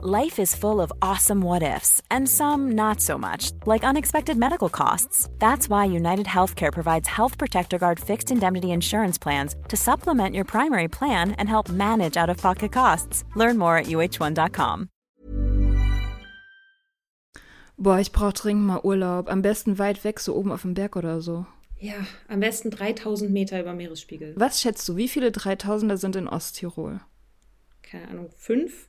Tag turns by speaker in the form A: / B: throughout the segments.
A: Life is full of awesome what ifs, and some not so much, like unexpected medical costs. That's why United Healthcare provides Health Protector Guard fixed indemnity insurance plans to supplement your primary plan and help manage out of pocket costs. Learn more at uh1.com.
B: Boah, ich brauch dringend mal Urlaub. Am besten weit weg, so oben auf dem Berg oder so.
C: Ja, am besten 3000 Meter über Meeresspiegel.
B: Was schätzt du, wie viele 3000er sind in Osttirol?
C: Keine Ahnung, fünf?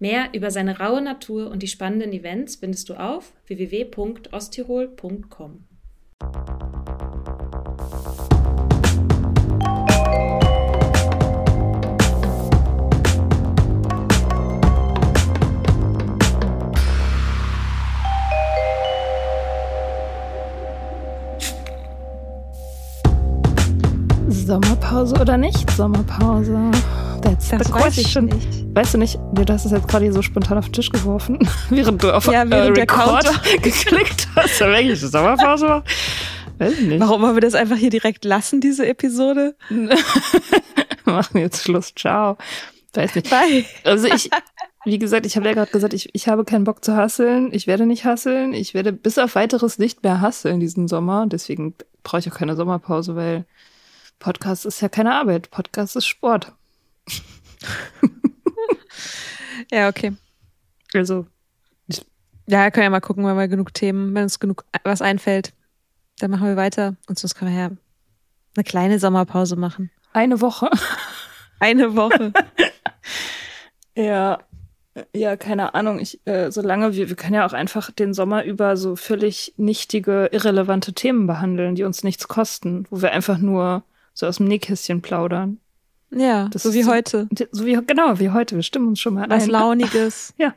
C: Mehr über seine raue Natur und die spannenden Events findest du auf www.osttirol.com.
B: Sommerpause oder nicht Sommerpause? That's
D: Das
B: the
D: weiß ich
B: question.
D: nicht.
B: Weißt du nicht, du hast es jetzt gerade so spontan auf den Tisch geworfen, während du auf
D: Ja,
B: äh,
D: während der
B: Record geklickt hast. Wenn ich Sommerpause war? Weiß ich nicht.
D: Warum wollen wir das einfach hier direkt lassen, diese Episode?
B: Machen jetzt Schluss. Ciao. Weiß nicht.
D: Bye.
B: Also ich, wie gesagt, ich habe ja gerade gesagt, ich, ich habe keinen Bock zu hasseln. Ich werde nicht hasseln. Ich werde bis auf weiteres nicht mehr hasseln diesen Sommer. Deswegen brauche ich auch keine Sommerpause, weil Podcast ist ja keine Arbeit. Podcast ist Sport.
D: Ja, okay.
B: Also,
D: Ja, können ja mal gucken, wenn wir genug Themen, wenn uns genug was einfällt, dann machen wir weiter. Und sonst können wir ja eine kleine Sommerpause machen.
B: eine Woche.
D: Eine Woche.
B: Ja, ja, keine Ahnung. Ich, äh, solange wir, wir können ja auch einfach den Sommer über so völlig nichtige, irrelevante Themen behandeln, die uns nichts kosten, wo wir einfach nur so aus dem Nähkästchen plaudern.
D: Ja,
B: Das
D: so wie
B: so-
D: heute.
B: So wie, genau, wie heute. Wir stimmen uns schon mal
D: Was
B: ein.
D: Launiges.
B: Ja.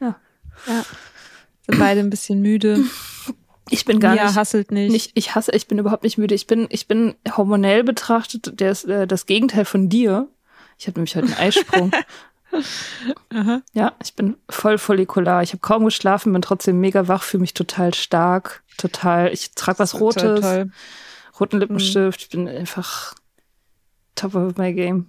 B: Ja.
D: Ja. Sind beide ein bisschen müde.
B: Ich bin gar
D: Mia
B: nicht,
D: hasselt nicht.
B: nicht, ich hasse, ich bin überhaupt nicht müde. Ich bin, ich bin hormonell betrachtet der ist, äh, das Gegenteil von dir. Ich habe nämlich heute einen Eisprung. Ja, ich bin voll follikular. Ich habe kaum geschlafen, bin trotzdem mega wach, fühle mich total stark, total. Ich trage was Rotes,
D: Toll, toll.
B: roten Lippenstift. Ich bin einfach top of my game.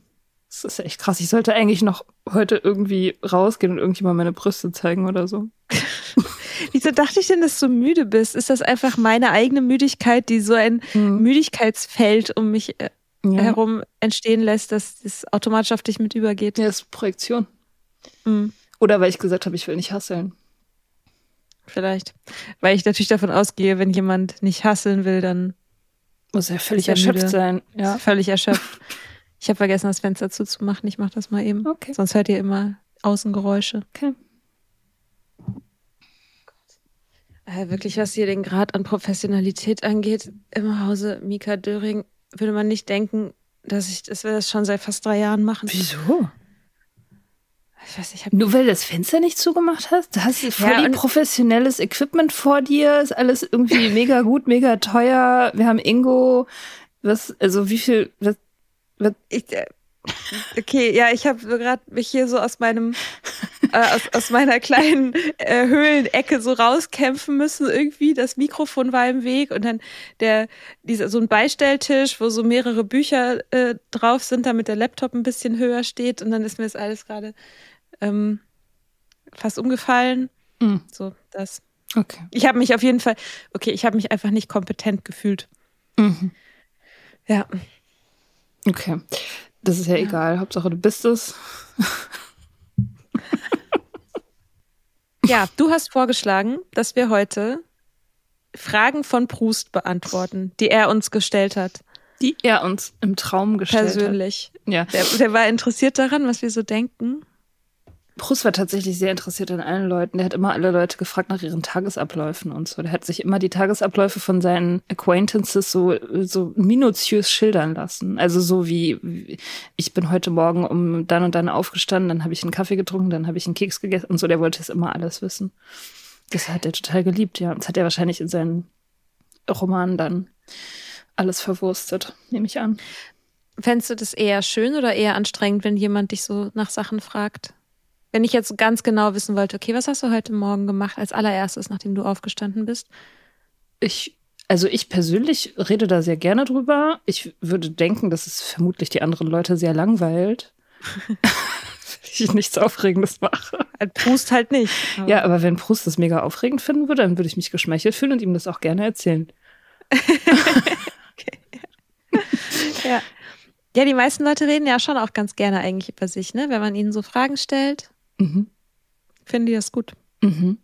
B: Das ist echt krass. Ich sollte eigentlich noch heute irgendwie rausgehen und irgendjemand meine Brüste zeigen oder so.
D: Wieso dachte ich denn, dass du müde bist? Ist das einfach meine eigene Müdigkeit, die so ein
B: Hm.
D: Müdigkeitsfeld um mich äh,
B: Ja,
D: herum entstehen lässt, dass das automatisch auf dich mit übergeht?
B: ja das ist Projektion.
D: Hm,
B: Oder weil ich gesagt habe, ich will nicht hasseln.
D: vielleicht. Weil ich natürlich davon ausgehe, wenn jemand nicht hasseln will, dann
B: Muss ja völlig erschöpft
D: müde.
B: sein. Ja.
D: völlig erschöpft. Ich habe vergessen, das Fenster zuzumachen. Ich mache das mal eben.
B: Okay.
D: Sonst hört ihr immer Außengeräusche.
B: Okay.
D: Äh, wirklich, was hier den Grad an Professionalität angeht, im Hause Mika Döring, würde man nicht denken, dass ich, dass wir das schon seit fast drei Jahren machen.
B: Wieso?
D: Ich weiß nicht, ich habe
B: Nur weil du das Fenster nicht zugemacht hast? Du hast voll
D: Ja,
B: professionelles Equipment vor dir, ist alles irgendwie mega gut, mega teuer. Wir haben Ingo, was, also wie viel, was, was
D: Ich, äh, okay, ja, ich habe gerade mich hier so aus meinem, äh, aus, aus meiner kleinen äh, Höhlenecke so rauskämpfen müssen irgendwie. Das Mikrofon war im Weg und dann der, dieser so ein Beistelltisch, wo so mehrere Bücher äh, drauf sind, damit der Laptop ein bisschen höher steht und dann ist mir das alles gerade ähm, fast umgefallen.
B: Mhm.
D: So, das.
B: okay.
D: Ich habe mich auf jeden Fall, okay, ich habe mich einfach nicht kompetent gefühlt.
B: Mhm.
D: Ja.
B: Okay. Das ist ja, egal. Hauptsache du bist es.
D: Ja, du hast vorgeschlagen, dass wir heute Fragen von Proust beantworten, die er uns gestellt hat,
B: Die er uns im Traum gestellt
D: persönlich.
B: hat. Ja.
D: Der, der war interessiert daran, was wir so denken.
B: Proust war tatsächlich sehr interessiert an allen Leuten. Der hat immer alle Leute gefragt nach ihren Tagesabläufen und so. Der hat sich immer die Tagesabläufe von seinen Acquaintances so, so minutiös schildern lassen. Also so wie, ich bin heute Morgen um dann und dann aufgestanden, dann habe ich einen Kaffee getrunken, dann habe ich einen Keks gegessen und so. Der wollte es immer alles wissen. Das hat er total geliebt, ja. Das hat er wahrscheinlich in seinen Romanen dann alles verwurstet, nehme ich an.
D: Fändest du das eher schön oder eher anstrengend, wenn jemand dich so nach Sachen fragt? Wenn ich jetzt ganz genau wissen wollte, okay, was hast du heute Morgen gemacht als allererstes, nachdem du aufgestanden bist?
B: Ich, also ich persönlich rede da sehr gerne drüber. Ich würde denken, dass es vermutlich die anderen Leute sehr langweilt. ich nichts Aufregendes mache.
D: Proust halt nicht.
B: Aber. Ja, aber wenn Proust das mega aufregend finden würde, dann würde ich mich geschmeichelt fühlen und ihm das auch gerne erzählen.
D: okay. ja. Ja, die meisten Leute reden ja schon auch ganz gerne eigentlich über sich, ne? Wenn man ihnen so Fragen stellt, mhm. finden die das gut. Mhm.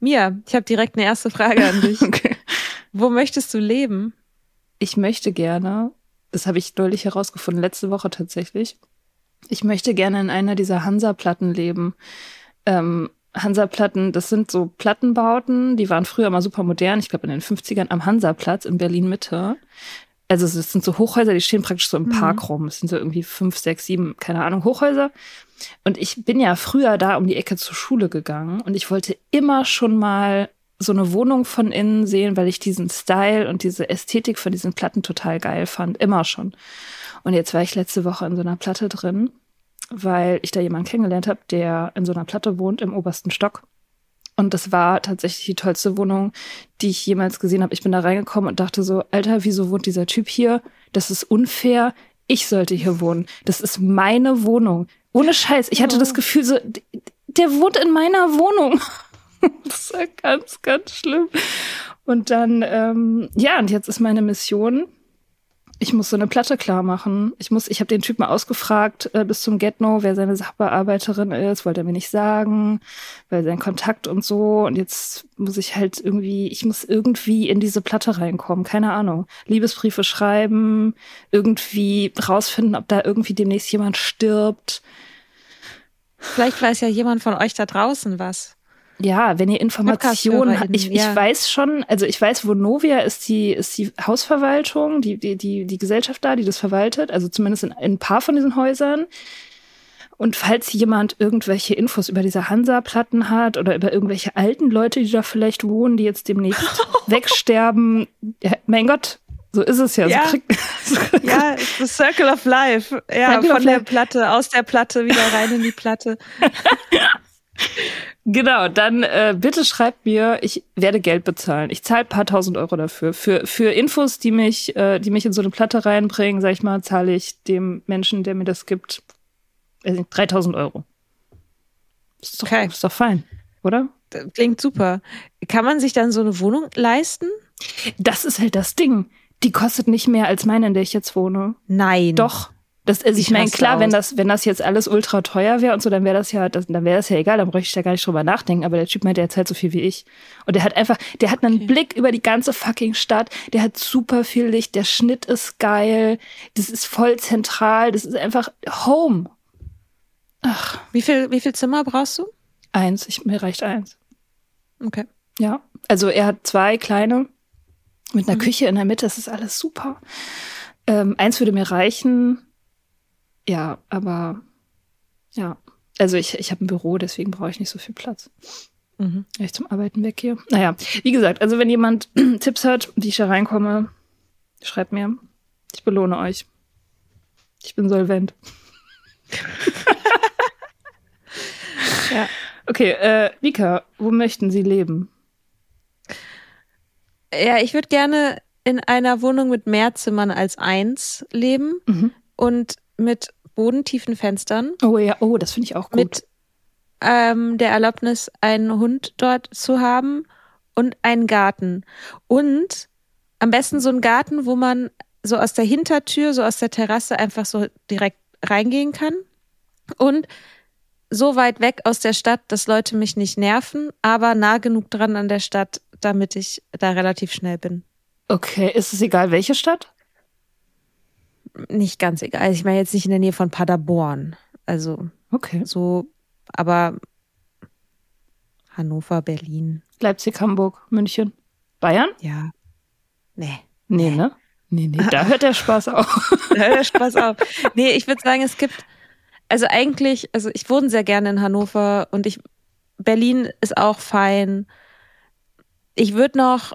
D: Mia, ich habe direkt eine erste Frage an dich. okay. Wo möchtest du leben?
B: Ich möchte gerne, das habe ich deutlich herausgefunden, letzte Woche tatsächlich, ich möchte gerne in einer dieser Hansa-Platten leben. Ähm, Hansa-Platten, das sind so Plattenbauten, die waren früher mal super modern, ich glaube in den 50ern am Hansa-Platz in Berlin-Mitte also es sind so Hochhäuser, die stehen praktisch so im Park mhm. rum. Es sind so irgendwie fünf, sechs, sieben, keine Ahnung, Hochhäuser. Und ich bin ja früher da um die Ecke zur Schule gegangen und ich wollte immer schon mal so eine Wohnung von innen sehen, weil ich diesen Style und diese Ästhetik von diesen Platten total geil fand. Immer schon. Und jetzt war ich letzte Woche in so einer Platte drin, weil ich da jemanden kennengelernt habe, der in so einer Platte wohnt im obersten Stock. Und das war tatsächlich die tollste Wohnung, die ich jemals gesehen habe. Ich bin da reingekommen und dachte so, Alter, wieso wohnt dieser Typ hier? Das ist unfair. Ich sollte hier wohnen. Das ist meine Wohnung. Ohne Scheiß. Ich hatte das Gefühl so, der wohnt in meiner Wohnung. das war ganz, ganz schlimm. Und dann, ähm, ja, und jetzt ist meine Mission, ich muss so eine Platte klar machen. Ich muss, ich habe den Typen ausgefragt äh, bis zum Get-No, wer seine Sachbearbeiterin ist, wollte er mir nicht sagen, weil sein Kontakt und so. Und jetzt muss ich halt irgendwie, ich muss irgendwie in diese Platte reinkommen, keine Ahnung. Liebesbriefe schreiben, irgendwie rausfinden, ob da irgendwie demnächst jemand stirbt.
D: Vielleicht weiß ja jemand von euch da draußen was
B: ja, wenn ihr Informationen habt, ich, ja. ich weiß schon, also ich weiß, Vonovia ist die, ist die Hausverwaltung, die, die, die, die Gesellschaft da, die das verwaltet, also zumindest in, in ein paar von diesen Häusern. Und falls jemand irgendwelche Infos über diese Hansa-Platten hat oder über irgendwelche alten Leute, die da vielleicht wohnen, die jetzt demnächst wegsterben, ja, mein Gott, so ist es ja.
D: Ja,
B: so krieg,
D: ja the Circle of Life. Ja, Circle von der Platte, aus der Platte, wieder rein in die Platte.
B: Genau, dann äh, bitte schreibt mir, ich werde Geld bezahlen. Ich zahle paar tausend Euro dafür. Für, für Infos, die mich, äh, die mich in so eine Platte reinbringen, sag ich mal, zahle ich dem Menschen, der mir das gibt, äh, 3000 Euro. Ist doch, okay. ist doch fein, oder?
D: Das klingt super. Kann man sich dann so eine Wohnung leisten?
B: Das ist halt das Ding. Die kostet nicht mehr als meine, in der ich jetzt wohne.
D: Nein.
B: Doch. Das, also ich meine, klar, wenn das, wenn das jetzt alles ultra teuer wäre und so, dann wäre das ja, das, dann wäre das ja egal, dann bräuchte ich da gar nicht drüber nachdenken. Aber der Typ meint, der zahlt so viel wie ich. Und der hat einfach, der hat einen okay. Blick über die ganze fucking Stadt, der hat super viel Licht, der Schnitt ist geil, das ist voll zentral, das ist einfach Home.
D: Ach. Wie viel, wie viel Zimmer brauchst du?
B: Eins, ich, mir reicht eins.
D: Okay.
B: Ja. Also er hat zwei kleine mit einer mhm. Küche in der Mitte, das ist alles super. Ähm, eins würde mir reichen ja, aber ja. Also ich, ich habe ein Büro, deswegen brauche ich nicht so viel Platz. Mhm. Ich zum Arbeiten weg hier. Naja, wie gesagt, also wenn jemand Tipps hat, wie ich da reinkomme, schreibt mir. Ich belohne euch. Ich bin solvent. ja. Okay, äh, Vika, wo möchten Sie leben?
D: Ja, ich würde gerne in einer Wohnung mit mehr Zimmern als eins leben mhm. und mit bodentiefen Fenstern.
B: Oh ja, oh, das finde ich auch gut.
D: Mit ähm, der Erlaubnis, einen Hund dort zu haben und einen Garten. Und am besten so einen Garten, wo man so aus der Hintertür, so aus der Terrasse einfach so direkt reingehen kann. Und so weit weg aus der Stadt, dass Leute mich nicht nerven, aber nah genug dran an der Stadt, damit ich da relativ schnell bin.
B: Okay, ist es egal, welche Stadt?
D: Nicht ganz egal. Also ich meine jetzt nicht in der Nähe von Paderborn. Also
B: okay.
D: so aber Hannover, Berlin.
B: Leipzig, Hamburg, München. Bayern?
D: Ja. Nee.
B: Nee, ne? Nee, nee, da hört der Spaß auf.
D: Da hört der Spaß auf. Nee, ich würde sagen, es gibt, also eigentlich, also ich wohne sehr gerne in Hannover und ich, Berlin ist auch fein. Ich würde noch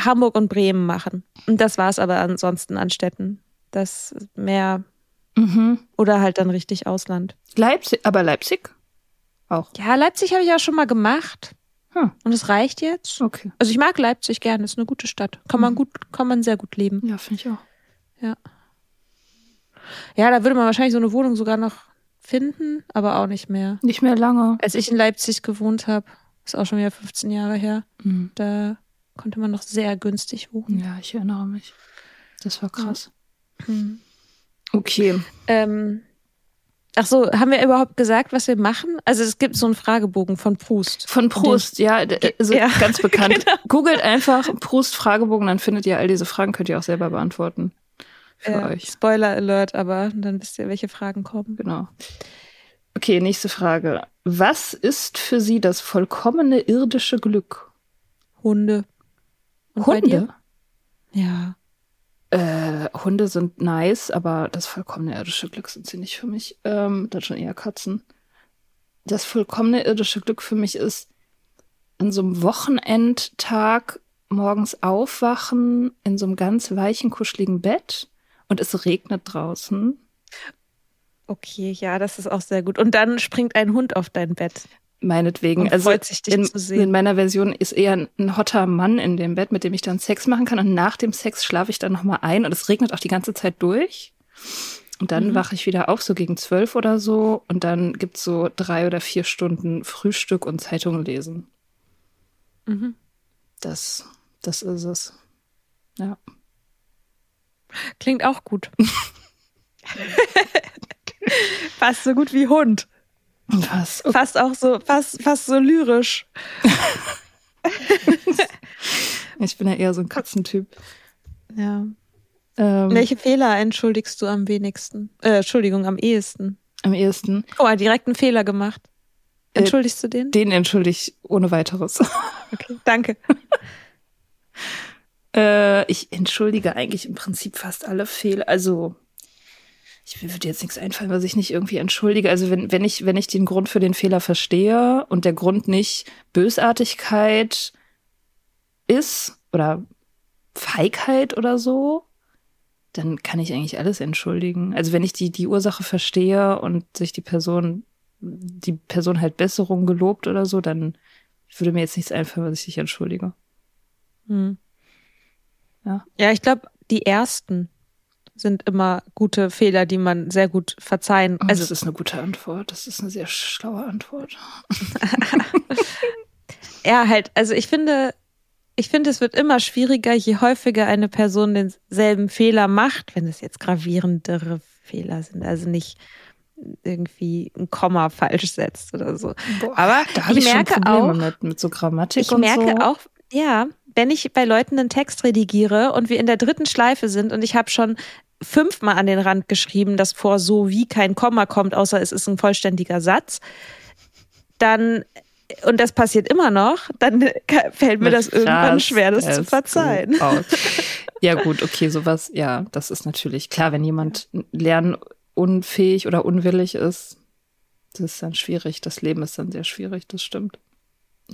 D: Hamburg und Bremen machen. Und das war es aber ansonsten an Städten. Das mehr
B: Mhm.
D: oder halt dann richtig Ausland.
B: Leipzig, aber Leipzig? Auch.
D: Ja, Leipzig habe ich ja schon mal gemacht.
B: Hm.
D: Und es reicht jetzt.
B: Okay.
D: Also ich mag Leipzig gerne, ist eine gute Stadt. Kann man gut, kann man sehr gut leben.
B: Ja, finde ich auch.
D: Ja. Ja, da würde man wahrscheinlich so eine Wohnung sogar noch finden, aber auch nicht mehr.
B: Nicht mehr lange.
D: Als ich in Leipzig gewohnt habe, ist auch schon wieder 15 Jahre her,
B: Mhm.
D: da konnte man noch sehr günstig wohnen.
B: Ja, ich erinnere mich. Das war krass.
D: Mhm.
B: Okay.
D: Ähm, ach so, haben wir überhaupt gesagt, was wir machen? Also es gibt so einen Fragebogen von Proust.
B: Von Proust, ja, also
D: Ja,
B: ganz bekannt. Googelt einfach Proust Fragebogen, dann findet ihr all diese Fragen, könnt ihr auch selber beantworten. Für
D: Äh,
B: euch.
D: Spoiler Alert, aber dann wisst ihr, welche Fragen kommen.
B: Genau. Okay, nächste Frage. Was ist für Sie das vollkommene irdische Glück?
D: Hunde. Und?
B: Hunde?
D: Ja.
B: Äh, Hunde sind nice, aber das vollkommene irdische Glück sind sie nicht für mich. Ähm, dann schon eher Katzen. Das vollkommene irdische Glück für mich ist, an so einem Wochenendtag morgens aufwachen, in so einem ganz weichen, kuscheligen Bett und es regnet draußen.
D: Okay, ja, das ist auch sehr gut. Und dann springt ein Hund auf dein Bett.
B: Meinetwegen.
D: Und
B: also
D: freut sich, dich
B: in,
D: zu sehen.
B: in meiner Version ist eher ein, ein hotter Mann in dem Bett, mit dem ich dann Sex machen kann. Und nach dem Sex schlafe ich dann nochmal ein und es regnet auch die ganze Zeit durch. Und dann
D: Mhm.
B: wache ich wieder auf, so gegen zwölf oder so. Und dann gibt's so drei oder vier Stunden Frühstück und Zeitung lesen.
D: Mhm.
B: Das, das ist es. Ja.
D: Klingt auch gut. fast so gut wie Hund.
B: Was?
D: Fast auch so, fast, fast so lyrisch.
B: Ich bin ja eher so ein Katzentyp.
D: Ja.
B: Ähm,
D: Welche Fehler entschuldigst du am wenigsten? Äh, Entschuldigung, am ehesten.
B: Am ehesten.
D: Oh, direkt einen Fehler gemacht.
B: Äh,
D: Entschuldigst du den?
B: Den entschuldige ich ohne weiteres.
D: Okay, danke.
B: Äh, ich entschuldige eigentlich im Prinzip fast alle Fehler. Also, ich mir würde jetzt nichts einfallen, was ich nicht irgendwie entschuldige. Also, wenn, wenn ich, wenn ich den Grund für den Fehler verstehe und der Grund nicht Bösartigkeit ist oder Feigheit oder so, dann kann ich eigentlich alles entschuldigen. Also, wenn ich die, die Ursache verstehe und sich die Person, die Person halt Besserung gelobt oder so, dann würde mir jetzt nichts einfallen, was ich nicht entschuldige.
D: Hm.
B: Ja.
D: Ja, ich glaube, die ersten sind immer gute Fehler, die man sehr gut verzeihen.
B: Also,
D: Also
B: das ist eine gute Antwort. Das ist eine sehr schlaue Antwort.
D: ja, halt, also ich finde, ich finde, es wird immer schwieriger, je häufiger eine Person denselben Fehler macht, wenn es jetzt gravierendere Fehler sind, also nicht irgendwie ein Komma falsch setzt oder so. Aber
B: da habe
D: ich merke
B: Probleme
D: auch-
B: mit, mit so Grammatik
D: Ich
B: und
D: merke
B: so.
D: auch, ja, wenn ich bei Leuten einen Text redigiere und wir in der dritten Schleife sind und ich habe schon fünfmal an den Rand geschrieben, dass vor so wie kein Komma kommt, außer es ist ein vollständiger Satz, dann und das passiert immer noch, dann fällt mir das irgendwann schwer, das zu verzeihen.
B: Ja gut, okay, sowas, ja, das ist natürlich klar, wenn jemand lernunfähig oder unwillig ist, das ist dann schwierig. Das Leben ist dann sehr schwierig, das stimmt.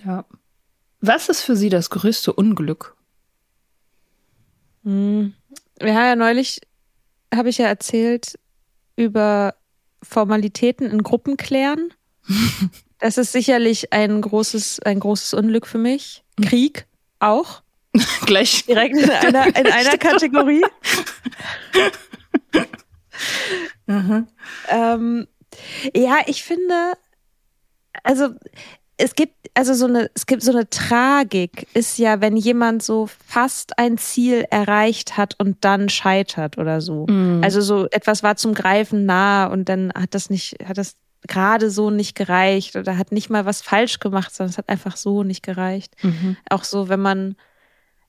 B: Ja. Was ist für Sie das größte Unglück?
D: Hm. Wir haben ja neulich, habe ich ja erzählt, über Formalitäten in Gruppen klären. Das ist sicherlich ein großes, ein großes Unglück für mich. Krieg auch.
B: Gleich.
D: Direkt in einer, in einer Kategorie. Ähm, ja, ich finde, also es gibt, also so eine, es gibt so eine Tragik, ist ja, wenn jemand so fast ein Ziel erreicht hat und dann scheitert oder so.
B: Mhm.
D: Also so etwas war zum Greifen nah und dann hat das nicht, hat das gerade so nicht gereicht oder hat nicht mal was falsch gemacht, sondern es hat einfach so nicht gereicht.
B: Mhm.
D: Auch so, wenn man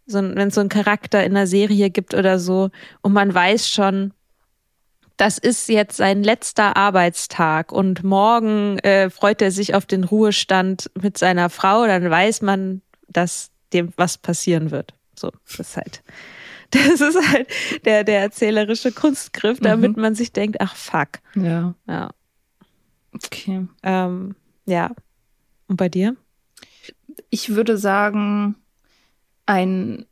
D: so, ein- wenn es so einen Charakter in einer Serie gibt oder so und man weiß schon, das ist jetzt sein letzter Arbeitstag und morgen äh, freut er sich auf den Ruhestand mit seiner Frau, dann weiß man, dass dem was passieren wird. So, das ist halt, das ist halt der, der erzählerische Kunstgriff, damit mhm. man sich denkt, ach fuck.
B: Ja.
D: Ja.
B: Okay.
D: Ähm, ja. Und bei dir?
B: Ich würde sagen, ein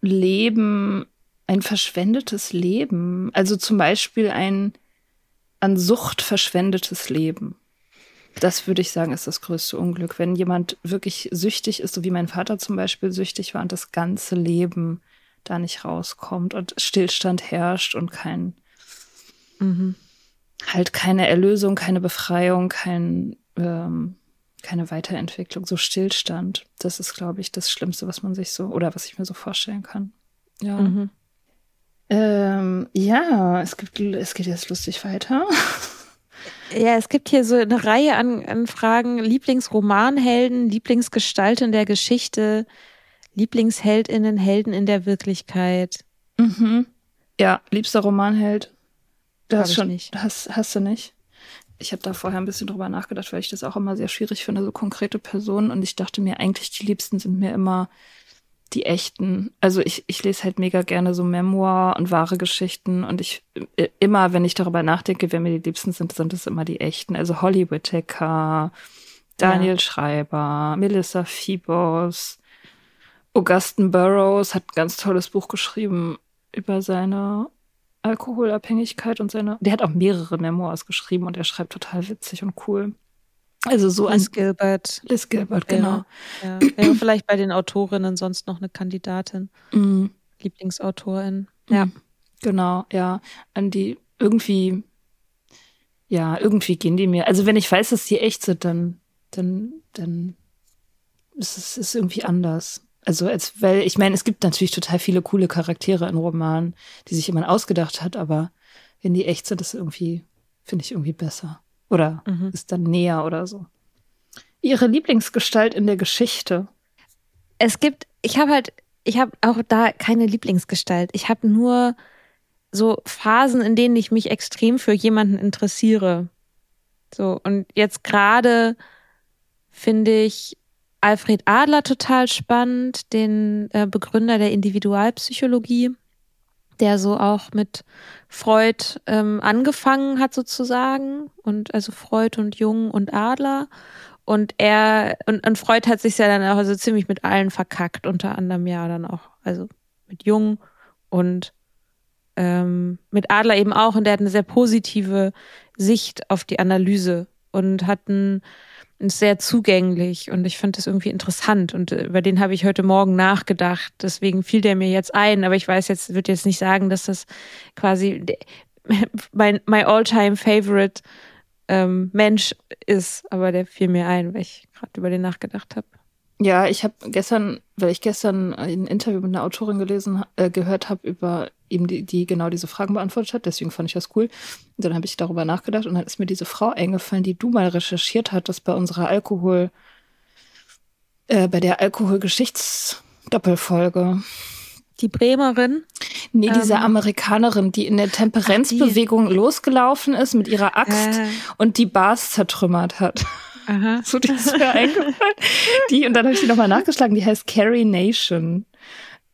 B: Leben, ein verschwendetes Leben. Also zum Beispiel ein an Sucht verschwendetes Leben. Das würde ich sagen, ist das größte Unglück. Wenn jemand wirklich süchtig ist, so wie mein Vater zum Beispiel süchtig war und das ganze Leben da nicht rauskommt und Stillstand herrscht und kein, mhm. halt keine Erlösung, keine Befreiung, kein, ähm, keine Weiterentwicklung, so Stillstand. Das ist, glaube ich, das Schlimmste, was man sich so oder was ich mir so vorstellen kann. Ja. Mhm. Ähm, ja, es gibt, es geht jetzt lustig weiter.
D: Ja, es gibt hier so eine Reihe an, an Fragen. Lieblingsromanhelden, Lieblingsgestalt in der Geschichte, Lieblingsheldinnen, Helden in der Wirklichkeit.
B: Mhm. Ja, liebster Romanheld. Du hast schon, nicht. Hast, hast du nicht? Ich habe da vorher ein bisschen drüber nachgedacht, weil ich das auch immer sehr schwierig finde, so konkrete Personen. Und ich dachte mir, eigentlich die Liebsten sind mir immer die echten. Also ich, ich lese halt mega gerne so Memoir und wahre Geschichten und ich äh, immer, wenn ich darüber nachdenke, wer mir die liebsten sind, sind es immer die echten. Also Holly Whittaker, Daniel ja. Schreiber, Melissa Phoebos, Augustin Burroughs hat ein ganz tolles Buch geschrieben über seine Alkoholabhängigkeit und seine. Der hat auch mehrere Memoirs geschrieben und er schreibt total witzig und cool. Also so
D: Liz Gilbert.
B: Liz Gilbert, genau.
D: Ja, ja. Vielleicht bei den Autorinnen sonst noch eine Kandidatin. Mm. Lieblingsautorin.
B: Mm. Ja. Genau, ja. An die irgendwie, ja, irgendwie gehen die mir. Also wenn ich weiß, dass die echt sind, dann, dann, dann ist es ist irgendwie anders. Also als, weil, ich meine, es gibt natürlich total viele coole Charaktere in Romanen, die sich jemand ausgedacht hat, aber wenn die echt sind, ist irgendwie, finde ich irgendwie besser. Oder mhm. ist dann näher oder so. Ihre Lieblingsgestalt in der Geschichte?
D: Es gibt, ich habe halt, ich habe auch da keine Lieblingsgestalt. Ich habe nur so Phasen, in denen ich mich extrem für jemanden interessiere. So, und jetzt gerade finde ich Alfred Adler total spannend, den äh, Begründer der Individualpsychologie der so auch mit Freud ähm, angefangen hat sozusagen und also Freud und Jung und Adler. Und er und, und Freud hat sich ja dann auch also ziemlich mit allen verkackt unter anderem ja dann auch also mit Jung und ähm, mit Adler eben auch. Und der hat eine sehr positive Sicht auf die Analyse und hat ein ist sehr zugänglich und ich fand das irgendwie interessant und äh, über den habe ich heute Morgen nachgedacht. Deswegen fiel der mir jetzt ein, aber ich weiß jetzt, würde jetzt nicht sagen, dass das quasi mein my all-time favorite ähm, Mensch ist, aber der fiel mir ein, weil ich gerade über den nachgedacht habe.
B: Ja, ich habe gestern, weil ich gestern ein Interview mit einer Autorin gelesen, äh, gehört habe über eben die, die genau diese Fragen beantwortet hat. Deswegen fand ich das cool. Und dann habe ich darüber nachgedacht und dann ist mir diese Frau eingefallen, die du mal recherchiert hattest bei unserer Alkohol, äh, bei der Alkoholgeschichtsdoppelfolge.
D: Die Bremerin?
B: Nee, diese ähm, Amerikanerin, die in der Temperenzbewegung losgelaufen ist mit ihrer Axt äh. und die Bars zertrümmert hat. Aha. So, die ist mir eingefallen. Die, und dann habe ich die nochmal nachgeschlagen, die heißt Carrie Nation.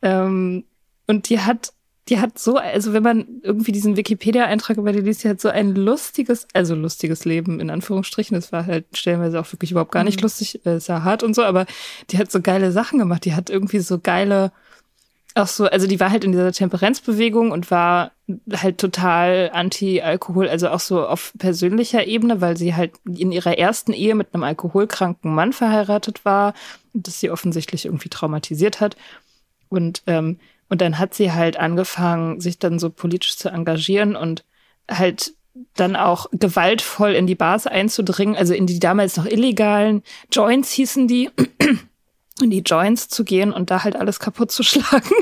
B: Ähm, und die hat, die hat so, also wenn man irgendwie diesen Wikipedia-Eintrag über die liest, die hat so ein lustiges, also lustiges Leben, in Anführungsstrichen. Das war halt stellenweise auch wirklich überhaupt gar nicht mhm. lustig, äh, ist ja hart und so, aber die hat so geile Sachen gemacht. Die hat irgendwie so geile, auch so, also die war halt in dieser Temperenzbewegung und war halt total anti-Alkohol, also auch so auf persönlicher Ebene, weil sie halt in ihrer ersten Ehe mit einem alkoholkranken Mann verheiratet war das sie offensichtlich irgendwie traumatisiert hat. Und, ähm, und dann hat sie halt angefangen, sich dann so politisch zu engagieren und halt dann auch gewaltvoll in die Bars einzudringen, also in die damals noch illegalen Joints hießen die, in die Joints zu gehen und da halt alles kaputt zu schlagen.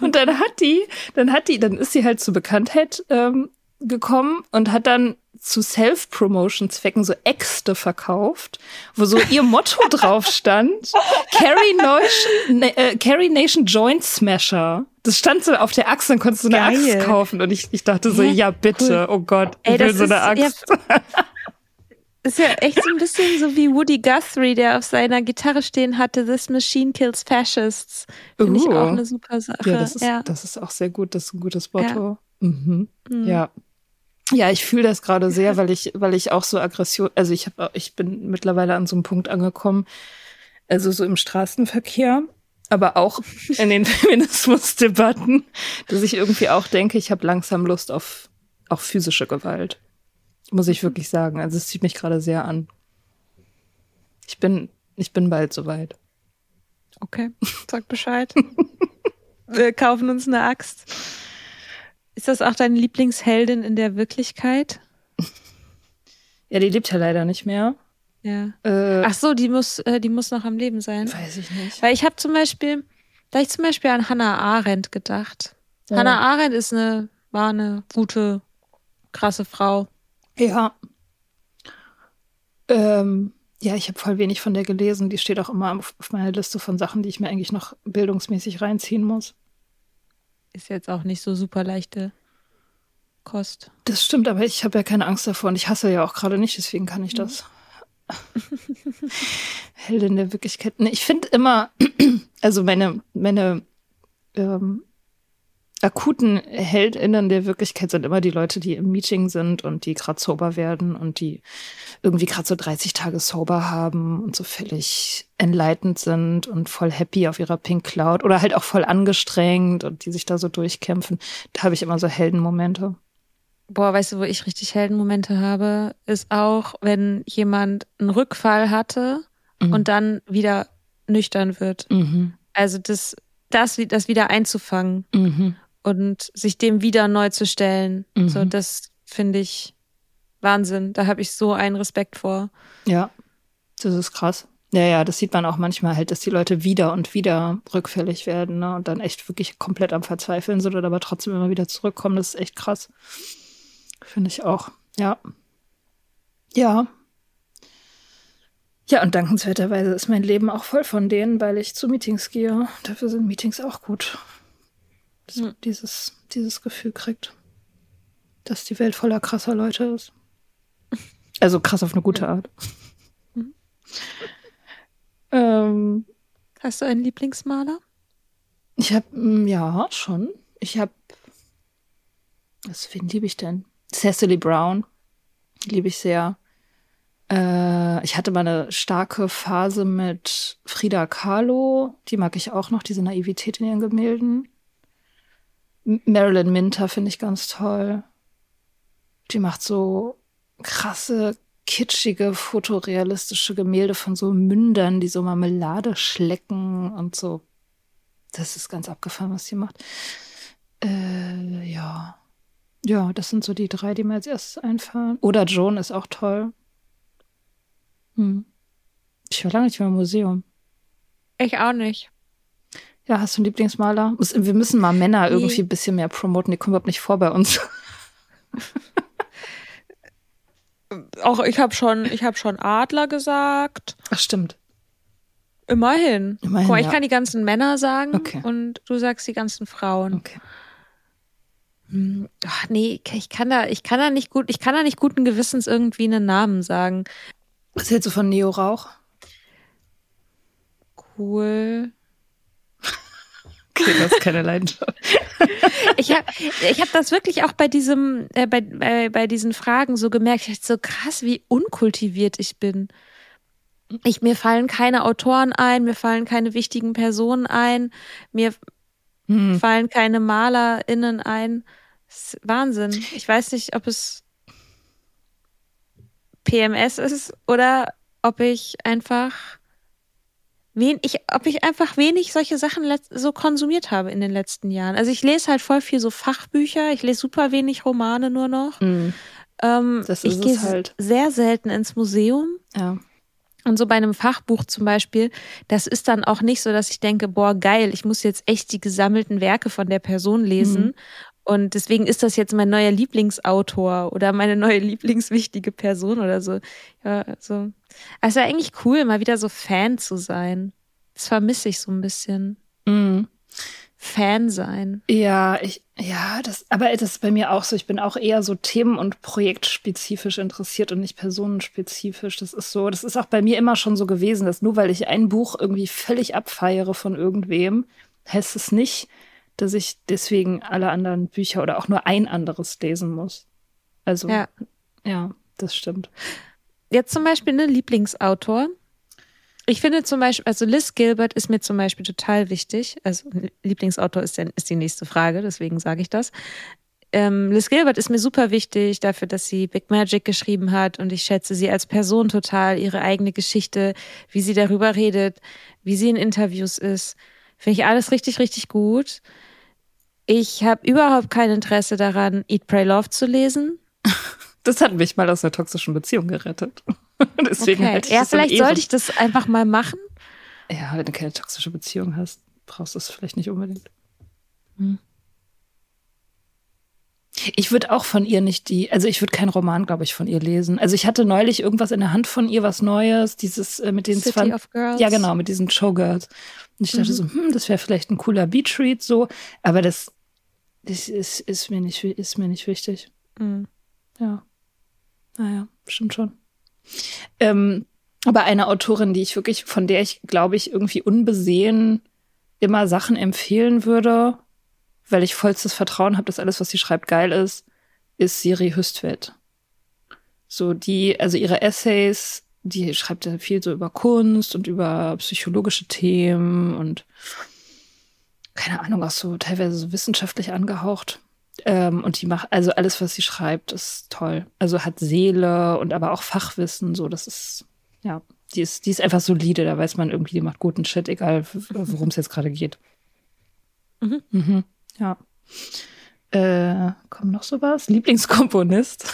B: und dann hat die, dann hat die, dann ist sie halt zur Bekanntheit ähm, gekommen und hat dann zu Self-Promotion-Zwecken so Äxte verkauft, wo so ihr Motto drauf stand: Carry Nation, äh, Carry Nation Joint Smasher. Das stand so auf der Axt, dann konntest du eine
D: Geil.
B: Axt kaufen. Und ich, ich dachte so,
D: Hä?
B: ja, bitte,
D: Cool.
B: oh Gott,
D: Ey,
B: ich will
D: das
B: so eine
D: ist- ja,
B: Axt.
D: Ist ja echt so ein bisschen so wie Woody Guthrie, der auf seiner Gitarre stehen hatte, This Machine Kills Fascists. Finde ich
B: Uh.
D: auch eine super Sache.
B: Ja, das ist,
D: ja.
B: das ist auch sehr gut. Das ist ein gutes Motto. Mhm. Ja. Ja, ich fühle das gerade sehr, weil ich, weil ich auch so Aggression, also ich habe, ich bin mittlerweile an so einem Punkt angekommen, also so im Straßenverkehr, aber auch in den Feminismusdebatten, dass ich irgendwie auch denke, ich habe langsam Lust auf auch physische Gewalt. Muss ich wirklich sagen. Also es zieht mich gerade sehr an. Ich bin, ich bin bald soweit.
D: Okay, sag Bescheid. Wir kaufen uns eine Axt. Ist das auch deine Lieblingsheldin in der Wirklichkeit?
B: Ja, die lebt ja leider nicht mehr.
D: Ja.
B: Äh,
D: Ach so, die muss, äh, die muss noch am Leben sein.
B: weiß ich nicht.
D: Weil ich habe zum Beispiel, da ich zum Beispiel an Hannah Arendt gedacht.
B: Ja.
D: Hannah Arendt ist eine, war eine gute, krasse Frau.
B: Ja. Ähm, ja, ich habe voll wenig von der gelesen. Die steht auch immer auf, auf meiner Liste von Sachen, die ich mir eigentlich noch bildungsmäßig reinziehen muss.
D: Ist jetzt auch nicht so super leichte Kost.
B: Das stimmt, aber ich habe ja keine Angst davor und ich hasse ja auch gerade nicht, deswegen kann ich das. Heldin der Wirklichkeit. Nee, ich finde immer, also meine, meine ähm, akuten HeldInnen der Wirklichkeit sind immer die Leute, die im Meeting sind und die gerade sober werden und die irgendwie gerade so 30 Tage sober haben und so völlig enlightened sind und voll happy auf ihrer Pink Cloud oder halt auch voll angestrengt und die sich da so durchkämpfen. Da habe ich immer so Heldenmomente.
D: Boah, weißt du, wo ich richtig Heldenmomente habe, ist auch, wenn jemand einen Rückfall hatte
B: Mhm.
D: und dann wieder nüchtern wird.
B: Mhm.
D: Also das, das, das wieder einzufangen
B: Mhm.
D: Und sich dem wieder neu zu stellen.
B: Mhm.
D: So, das finde ich Wahnsinn. Da habe ich so einen Respekt vor.
B: Ja, das ist krass. Ja, ja, das sieht man auch manchmal halt, dass die Leute wieder und wieder rückfällig werden ne? und dann echt wirklich komplett am Verzweifeln sind oder aber trotzdem immer wieder zurückkommen. Das ist echt krass. Finde ich auch. Ja. Ja. Ja, und dankenswerterweise ist mein Leben auch voll von denen, weil ich zu Meetings gehe. Dafür sind Meetings auch gut. Man dieses, dieses Gefühl kriegt, dass die Welt voller krasser Leute ist. Also krass auf eine gute Art. ähm,
D: Hast du einen Lieblingsmaler?
B: ich habe, ja, schon. Ich habe, was wen liebe ich denn? Cecily Brown. Liebe ich sehr. Äh, ich hatte mal eine starke Phase mit Frida Kahlo. Die mag ich auch noch, diese Naivität in ihren Gemälden. Marilyn Minter finde ich ganz toll. Die macht so krasse, kitschige, fotorealistische Gemälde von so Mündern, die so Marmelade schlecken und so. Das ist ganz abgefahren, was sie macht. Äh, ja. Ja, das sind so die drei, die mir als erstes einfallen. Oder Joan ist auch toll. Hm. Ich war lange nicht mehr im Museum.
D: Ich auch nicht.
B: Ja, hast du einen Lieblingsmaler? Wir müssen mal Männer
D: Nee.
B: irgendwie ein bisschen mehr promoten. Die kommen überhaupt nicht vor bei uns.
D: Auch ich habe schon, ich habe schon Adler gesagt.
B: Ach, stimmt.
D: Immerhin.
B: Immerhin,
D: Guck mal, ich
B: ja.
D: kann die ganzen Männer sagen
B: Okay.
D: und du sagst die ganzen Frauen.
B: Okay.
D: Hm, Ach, nee, ich kann da, ich kann da nicht gut, ich kann da nicht guten Gewissens irgendwie einen Namen sagen.
B: Was hältst du von Neo Rauch?
D: Cool.
B: Okay, das ist keine Leidenschaft.
D: Ich habe ich hab das wirklich auch bei diesem, äh, bei, bei, bei diesen Fragen so gemerkt. Ich dachte so krass, wie unkultiviert ich bin. Ich, mir fallen keine Autoren ein, mir fallen keine wichtigen Personen ein, mir
B: Hm.
D: fallen keine MalerInnen ein. Wahnsinn. Ich weiß nicht, ob es PMS ist oder ob ich einfach wen ich, ob ich einfach wenig solche Sachen so konsumiert habe in den letzten Jahren. Also ich lese halt voll viel so Fachbücher, ich lese super wenig Romane nur noch.
B: Hm.
D: Ähm,
B: Das
D: ich
B: ist es
D: gehe
B: halt.
D: sehr selten ins Museum.
B: Ja.
D: Und so bei einem Fachbuch zum Beispiel, das ist dann auch nicht so, dass ich denke, boah, geil, ich muss jetzt echt die gesammelten Werke von der Person lesen.
B: Mhm.
D: Und deswegen ist das jetzt mein neuer Lieblingsautor oder meine neue lieblingswichtige Person oder so. Ja, so. Also eigentlich cool, mal wieder so Fan zu sein. Das vermisse ich so ein bisschen.
B: Mhm.
D: Fan sein.
B: Ja, ich, ja, das, aber das ist bei mir auch so. Ich bin auch eher so themen- und projektspezifisch interessiert und nicht personenspezifisch. Das ist so, das ist auch bei mir immer schon so gewesen, dass nur weil ich ein Buch irgendwie völlig abfeiere von irgendwem, heißt es nicht, dass ich deswegen alle anderen Bücher oder auch nur ein anderes lesen muss. Also, ja, ja das stimmt.
D: Jetzt zum Beispiel ein Lieblingsautor. Ich finde zum Beispiel, also Liz Gilbert ist mir zum Beispiel total wichtig. Also Lieblingsautor ist, der, ist die nächste Frage, deswegen sage ich das. Ähm, Liz Gilbert ist mir super wichtig dafür, dass sie Big Magic geschrieben hat und ich schätze sie als Person total, ihre eigene Geschichte, wie sie darüber redet, wie sie in Interviews ist. Finde ich alles richtig, richtig gut. Ich habe überhaupt kein Interesse daran, Eat, Pray, Love zu lesen.
B: Das hat mich mal aus einer toxischen Beziehung gerettet. Deswegen
D: okay. ja, vielleicht sollte ich das einfach mal machen.
B: Ja, wenn du keine toxische Beziehung hast, brauchst du es vielleicht nicht unbedingt. Hm. Ich würde auch von ihr nicht die, also ich würde keinen Roman, glaube ich, von ihr lesen. Also ich hatte neulich irgendwas in der Hand von ihr, was Neues, dieses äh, mit den
D: City Zwan of Girls.
B: Ja, genau, mit diesen Showgirls. Und ich dachte mhm. so, hm, das wäre vielleicht ein cooler Beach-Read so, aber das, das ist, ist, mir nicht, ist mir nicht wichtig. Mhm. Ja. Naja, stimmt schon. Ähm, aber eine Autorin, die ich wirklich, von der ich, glaube ich, irgendwie unbesehen immer Sachen empfehlen würde, weil ich vollstes Vertrauen habe, dass alles, was sie schreibt, geil ist, ist Siri Hüstvedt. So die, also ihre Essays, die schreibt ja viel so über Kunst und über psychologische Themen und keine Ahnung, auch so teilweise so wissenschaftlich angehaucht. Ähm, und die macht, also alles, was sie schreibt, ist toll. Also hat Seele und aber auch Fachwissen, so, das ist, ja, die ist, die ist einfach solide, da weiß man irgendwie, die macht guten Shit, egal worum es jetzt gerade geht. Mhm. Mhm, ja. Äh, kommt noch sowas? Lieblingskomponist?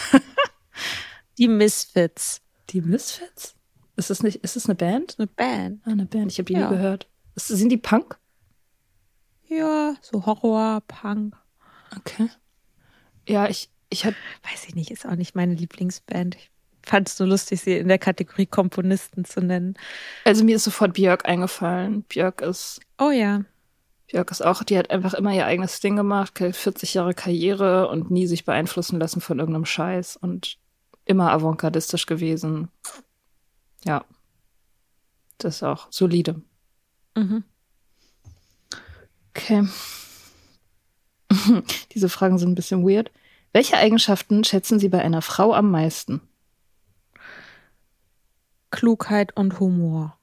D: die Misfits.
B: Die Misfits? Ist das nicht, ist das eine Band?
D: Eine Band.
B: Ah, eine Band. Ich habe die ja. nie gehört. Ist, sind die Punk?
D: Ja, so Horror, Punk.
B: Okay. Ja, ich, ich hab.
D: Weiß ich nicht, ist auch nicht meine Lieblingsband. Ich fand es so lustig, sie in der Kategorie Komponisten zu nennen.
B: Also mir ist sofort Björk eingefallen. Björk ist.
D: Oh ja.
B: Björk ist auch, die hat einfach immer ihr eigenes Ding gemacht, 40 Jahre Karriere und nie sich beeinflussen lassen von irgendeinem Scheiß und immer avantgardistisch gewesen. Ja. Das ist auch solide. Mhm. Okay. Diese Fragen sind ein bisschen weird. Welche Eigenschaften schätzen Sie bei einer Frau am meisten?
D: Klugheit und Humor.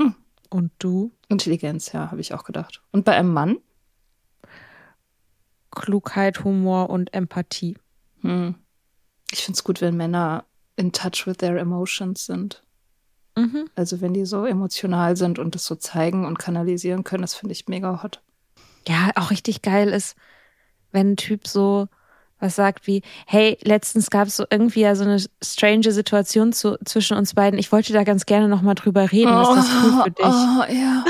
D: Hm. Und du?
B: Intelligenz, ja, habe ich auch gedacht. Und bei einem Mann?
D: Klugheit, Humor und Empathie. Hm.
B: Ich finde es gut, wenn Männer in touch with their emotions sind. Mhm. Also wenn die so emotional sind und das so zeigen und kanalisieren können, das finde ich mega hot.
D: Ja, auch richtig geil ist, wenn ein Typ so was sagt wie, hey, letztens gab es so irgendwie ja so eine strange Situation zu, zwischen uns beiden. Ich wollte da ganz gerne nochmal drüber reden. Oh, ist das cool für dich?
B: Oh, ja.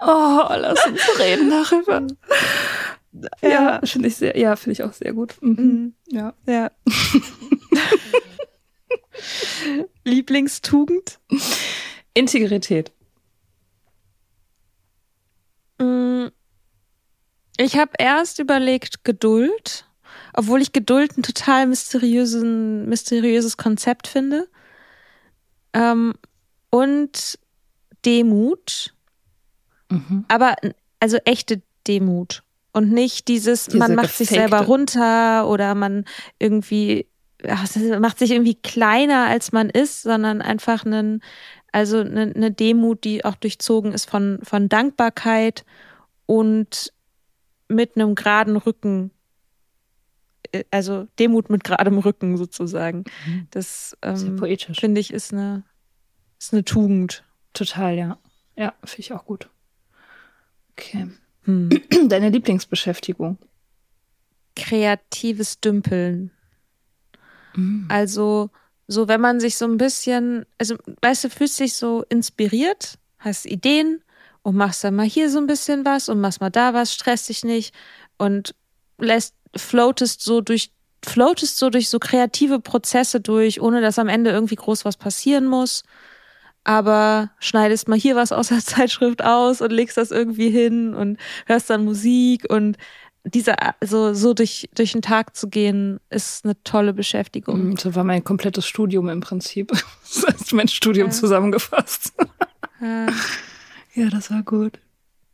B: oh, lass uns reden darüber. Ja, ja finde ich sehr, ja, finde ich auch sehr gut. Mhm. mhm.
D: Ja. Ja. Lieblingstugend?
B: Integrität.
D: Mm, ich habe erst überlegt Geduld, obwohl ich Geduld ein total mysteriösen, mysteriöses Konzept finde. Ähm, und Demut. Mhm. Aber also echte Demut. Und nicht dieses, Diese man macht gefakte. sich selber runter oder man irgendwie ach, macht sich irgendwie kleiner, als man ist, sondern einfach einen, also eine, eine Demut, die auch durchzogen ist von, von Dankbarkeit und mit einem geraden Rücken, äh, also Demut mit geradem Rücken sozusagen. Mhm. Das ähm, finde ich ist eine, ist eine Tugend.
B: Total, ja. Ja, finde ich auch gut. Okay. Hm. Deine Lieblingsbeschäftigung?
D: Kreatives Dümpeln. Mhm. Also, so wenn man sich so ein bisschen, also weißt du, fühlst dich so inspiriert, hast Ideen und machst dann mal hier so ein bisschen was und machst mal da was, stresst dich nicht und lässt, floatest so durch, floatest so durch so kreative Prozesse durch, ohne dass am Ende irgendwie groß was passieren muss. aber schneidest mal hier was aus der Zeitschrift aus und legst das irgendwie hin und hörst dann Musik und dieser, also so durch, durch den Tag zu gehen, ist eine tolle Beschäftigung.
B: Mm, So war mein komplettes Studium im Prinzip. Das heißt, mein Studium
D: Ja.
B: zusammengefasst.
D: Ja.
B: Ja, das war gut.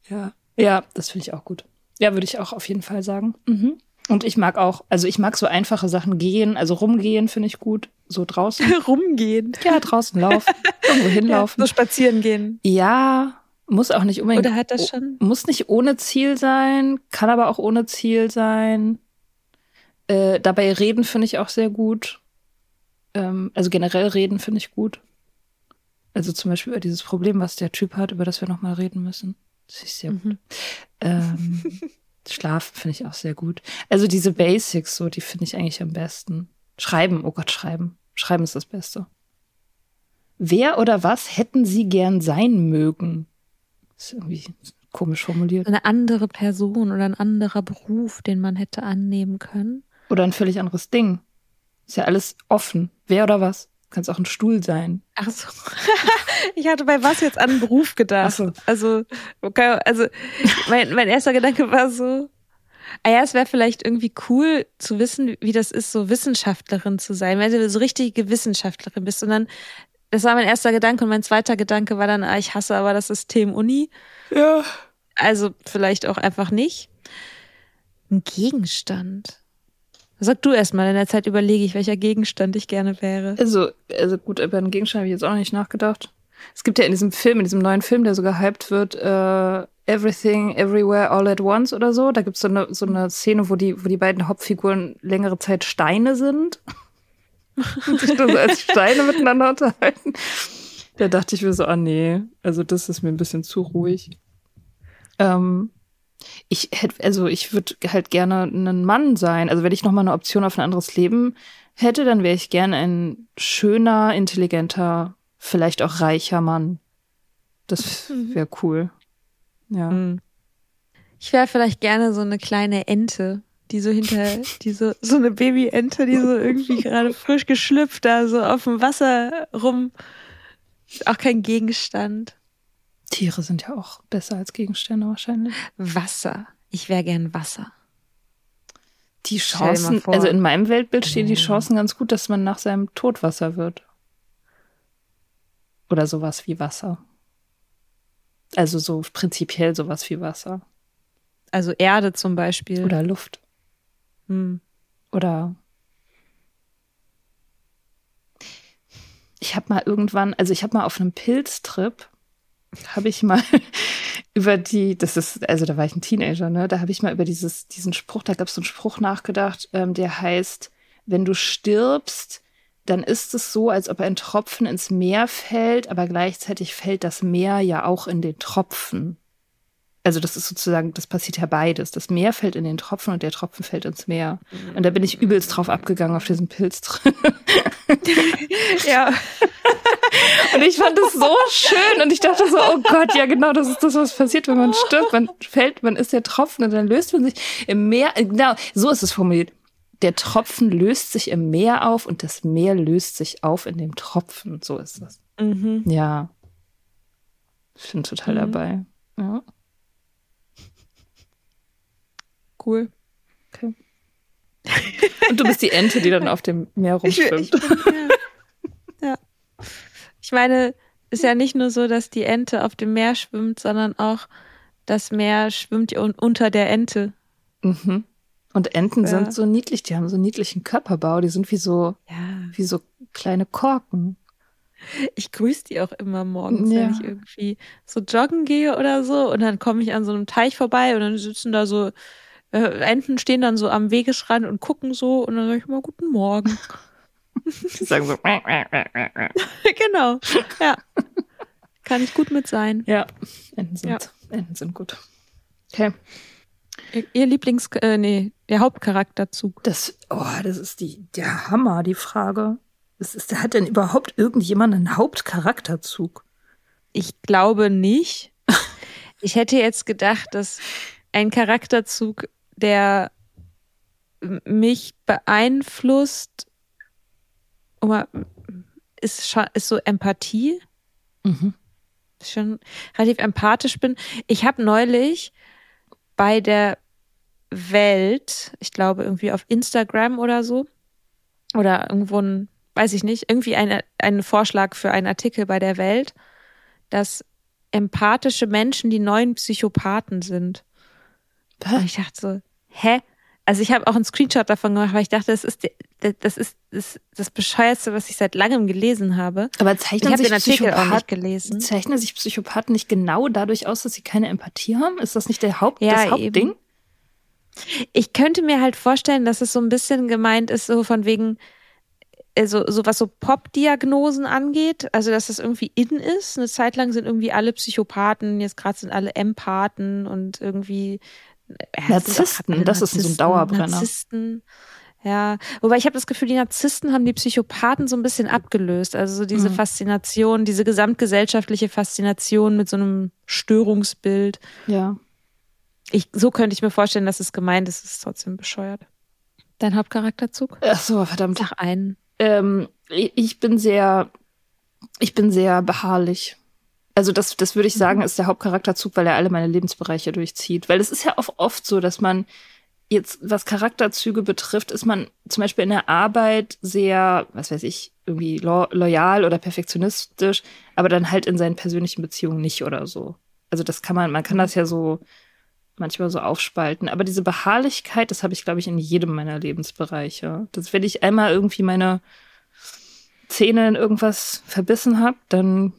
B: Ja. Ja, das finde ich auch gut. Ja, würde ich auch auf jeden Fall sagen. Mhm. Und ich mag auch, also ich mag so einfache Sachen gehen, also rumgehen finde ich gut. So draußen.
D: Rumgehen.
B: Ja, draußen laufen. Irgendwo
D: Ja,
B: hinlaufen.
D: so spazieren gehen.
B: Ja, muss auch nicht unbedingt.
D: Oder hat das schon?
B: Muss nicht ohne Ziel sein, kann aber auch ohne Ziel sein. Äh, dabei reden finde ich auch sehr gut. Ähm, also generell reden finde ich gut. Also zum Beispiel über dieses Problem, was der Typ hat, über das wir nochmal reden müssen. Das ist sehr gut.
D: Mhm.
B: Ähm, Schlafen finde ich auch sehr gut. Also diese Basics, so, die finde ich eigentlich am besten. Schreiben, oh Gott, schreiben. Schreiben ist das Beste. Wer oder was hätten Sie gern sein mögen? Ist irgendwie komisch formuliert.
D: Eine andere Person oder ein anderer Beruf, den man hätte annehmen können.
B: Oder ein völlig anderes Ding. Ist ja alles offen. Wer oder was? Kann es auch ein Stuhl sein.
D: Ach so. ich hatte bei was jetzt an einen Beruf gedacht.
B: Ach so.
D: Also, okay, also mein, mein erster Gedanke war so, ah ja, es wäre vielleicht irgendwie cool zu wissen, wie das ist, so Wissenschaftlerin zu sein, wenn du so richtige Wissenschaftlerin bist. Und dann, das war mein erster Gedanke und mein zweiter Gedanke war dann, ah, ich hasse aber das System Uni.
B: Ja.
D: Also vielleicht auch einfach nicht. Ein Gegenstand. Sag du erst mal, in der Zeit überlege ich, welcher Gegenstand ich gerne wäre.
B: Also, also gut, über einen Gegenstand habe ich jetzt auch noch nicht nachgedacht. Es gibt ja in diesem Film, in diesem neuen Film, der so gehypt wird, äh, Everything, Everywhere, All at Once oder so. Da gibt's so eine, so eine Szene, wo die, wo die beiden Hauptfiguren längere Zeit Steine sind. Und sich dann so als Steine miteinander unterhalten. Da dachte ich mir so, ah nee, also das ist mir ein bisschen zu ruhig. Ähm, ich hätte, also ich würde halt gerne ein Mann sein. Also wenn ich noch mal eine Option auf ein anderes Leben hätte, dann wäre ich gerne ein schöner, intelligenter, vielleicht auch reicher Mann. Das wäre cool. Ja.
D: Hm. Ich wäre vielleicht gerne so eine kleine Ente, die so hinter, die so, so eine Babyente, die so irgendwie gerade frisch geschlüpft da so auf dem Wasser rum. Auch kein Gegenstand.
B: Tiere sind ja auch besser als Gegenstände wahrscheinlich.
D: Wasser. Ich wäre gern Wasser.
B: Die Chancen, also in meinem Weltbild stehen die Chancen ganz gut, dass man nach seinem Tod Wasser wird. Oder sowas wie Wasser. Also so prinzipiell sowas wie Wasser.
D: Also Erde zum Beispiel.
B: Oder Luft.
D: Hm.
B: Oder ich habe mal irgendwann, also ich habe mal auf einem Pilztrip, habe ich mal über die, das ist, also da war ich ein Teenager, ne? Da habe ich mal über dieses, diesen Spruch, da gab es so einen Spruch nachgedacht, ähm, der heißt, wenn du stirbst, dann ist es so, als ob ein Tropfen ins Meer fällt, aber gleichzeitig fällt das Meer ja auch in den Tropfen. Also das ist sozusagen, das passiert ja beides. Das Meer fällt in den Tropfen und der Tropfen fällt ins Meer. Und da bin ich übelst drauf abgegangen auf diesen Pilztrip.
D: Ja.
B: Und ich fand es so schön und ich dachte so, oh Gott, ja genau, das ist das, was passiert, wenn man stirbt. Man fällt, man ist der Tropfen und dann löst man sich im Meer. Genau, so ist es formuliert. Der Tropfen löst sich im Meer auf und das Meer löst sich auf in dem Tropfen. So ist das.
D: Mhm.
B: Ja. Ich bin total
D: Mhm.
B: dabei. Ja.
D: Cool.
B: Okay. Und du bist die Ente, die dann auf dem Meer
D: Ich, ich
B: rumschwimmt.
D: bin, ja. ja. Ich meine, ist ja nicht nur so, dass die Ente auf dem Meer schwimmt, sondern auch das Meer schwimmt unter der Ente.
B: Mhm. Und Enten
D: Ja.
B: sind so niedlich, die haben so einen niedlichen Körperbau, die sind wie so,
D: Ja.
B: wie so kleine Korken.
D: Ich grüße die auch immer morgens,
B: Ja.
D: wenn ich irgendwie so joggen gehe oder so. Und dann komme ich an so einem Teich vorbei und dann sitzen da so äh, Enten stehen dann so am Wegesrand und gucken so und dann sage ich mal Guten Morgen.
B: Die sagen so.
D: genau. Ja. Kann ich gut mit sein.
B: Ja, Enten sind,
D: Ja.
B: Enten sind gut. Okay.
D: Ihr, ihr Lieblings, äh, nee, ihr Hauptcharakterzug.
B: Das, oh, das ist die, der Hammer, die Frage. Was ist, hat denn überhaupt irgendjemand einen Hauptcharakterzug?
D: Ich glaube nicht. Ich hätte jetzt gedacht, dass ein Charakterzug, der mich beeinflusst, ist, ist so Empathie.
B: Mhm.
D: Schon relativ empathisch bin. Ich habe neulich bei der Welt, ich glaube irgendwie auf Instagram oder so, oder irgendwo ein, weiß ich nicht, irgendwie eine, einen Vorschlag für einen Artikel bei der Welt, dass empathische Menschen die neuen Psychopathen sind. Und ich dachte so, hä? Also ich habe auch einen Screenshot davon gemacht, weil ich dachte, das ist das ist das, das bescheuerste, was ich seit langem gelesen habe.
B: Aber zeichnen
D: ich
B: sich
D: den Artikel auch
B: Psychopath-
D: nicht gelesen.
B: Zeichnen sich Psychopathen nicht genau dadurch aus, dass sie keine Empathie haben? Ist das nicht der Haupt,
D: Ja,
B: das Hauptding?
D: eben. Ich könnte mir halt vorstellen, dass es so ein bisschen gemeint ist, so von wegen, also so was so Pop-Diagnosen angeht, also dass das irgendwie in ist. Eine Zeit lang sind irgendwie alle Psychopathen, jetzt gerade sind alle Empathen und irgendwie
B: Narzissten, das ist so ein
D: Narzissten,
B: Dauerbrenner.
D: Narzissten. Ja, wobei ich habe das Gefühl, die Narzissten haben die Psychopathen so ein bisschen abgelöst. Also so diese
B: Mhm.
D: Faszination, diese gesamtgesellschaftliche Faszination mit so einem Störungsbild.
B: Ja.
D: Ich, so könnte ich mir vorstellen, dass es gemeint ist, es ist trotzdem bescheuert. Dein Hauptcharakterzug?
B: Ach so, verdammt.
D: Sag einen.
B: Ähm, ich bin sehr, ich bin sehr beharrlich. Also das, das würde ich sagen, ist der Hauptcharakterzug, weil er alle meine Lebensbereiche durchzieht. Weil es ist ja oft, oft so, dass man jetzt, was Charakterzüge betrifft, ist man zum Beispiel in der Arbeit sehr, was weiß ich, irgendwie lo loyal oder perfektionistisch, aber dann halt in seinen persönlichen Beziehungen nicht oder so. Also das kann man, man kann das ja so manchmal so aufspalten. Aber diese Beharrlichkeit, das habe ich, glaube ich, in jedem meiner Lebensbereiche. Das, wenn ich einmal irgendwie meine Zähne in irgendwas verbissen habe, dann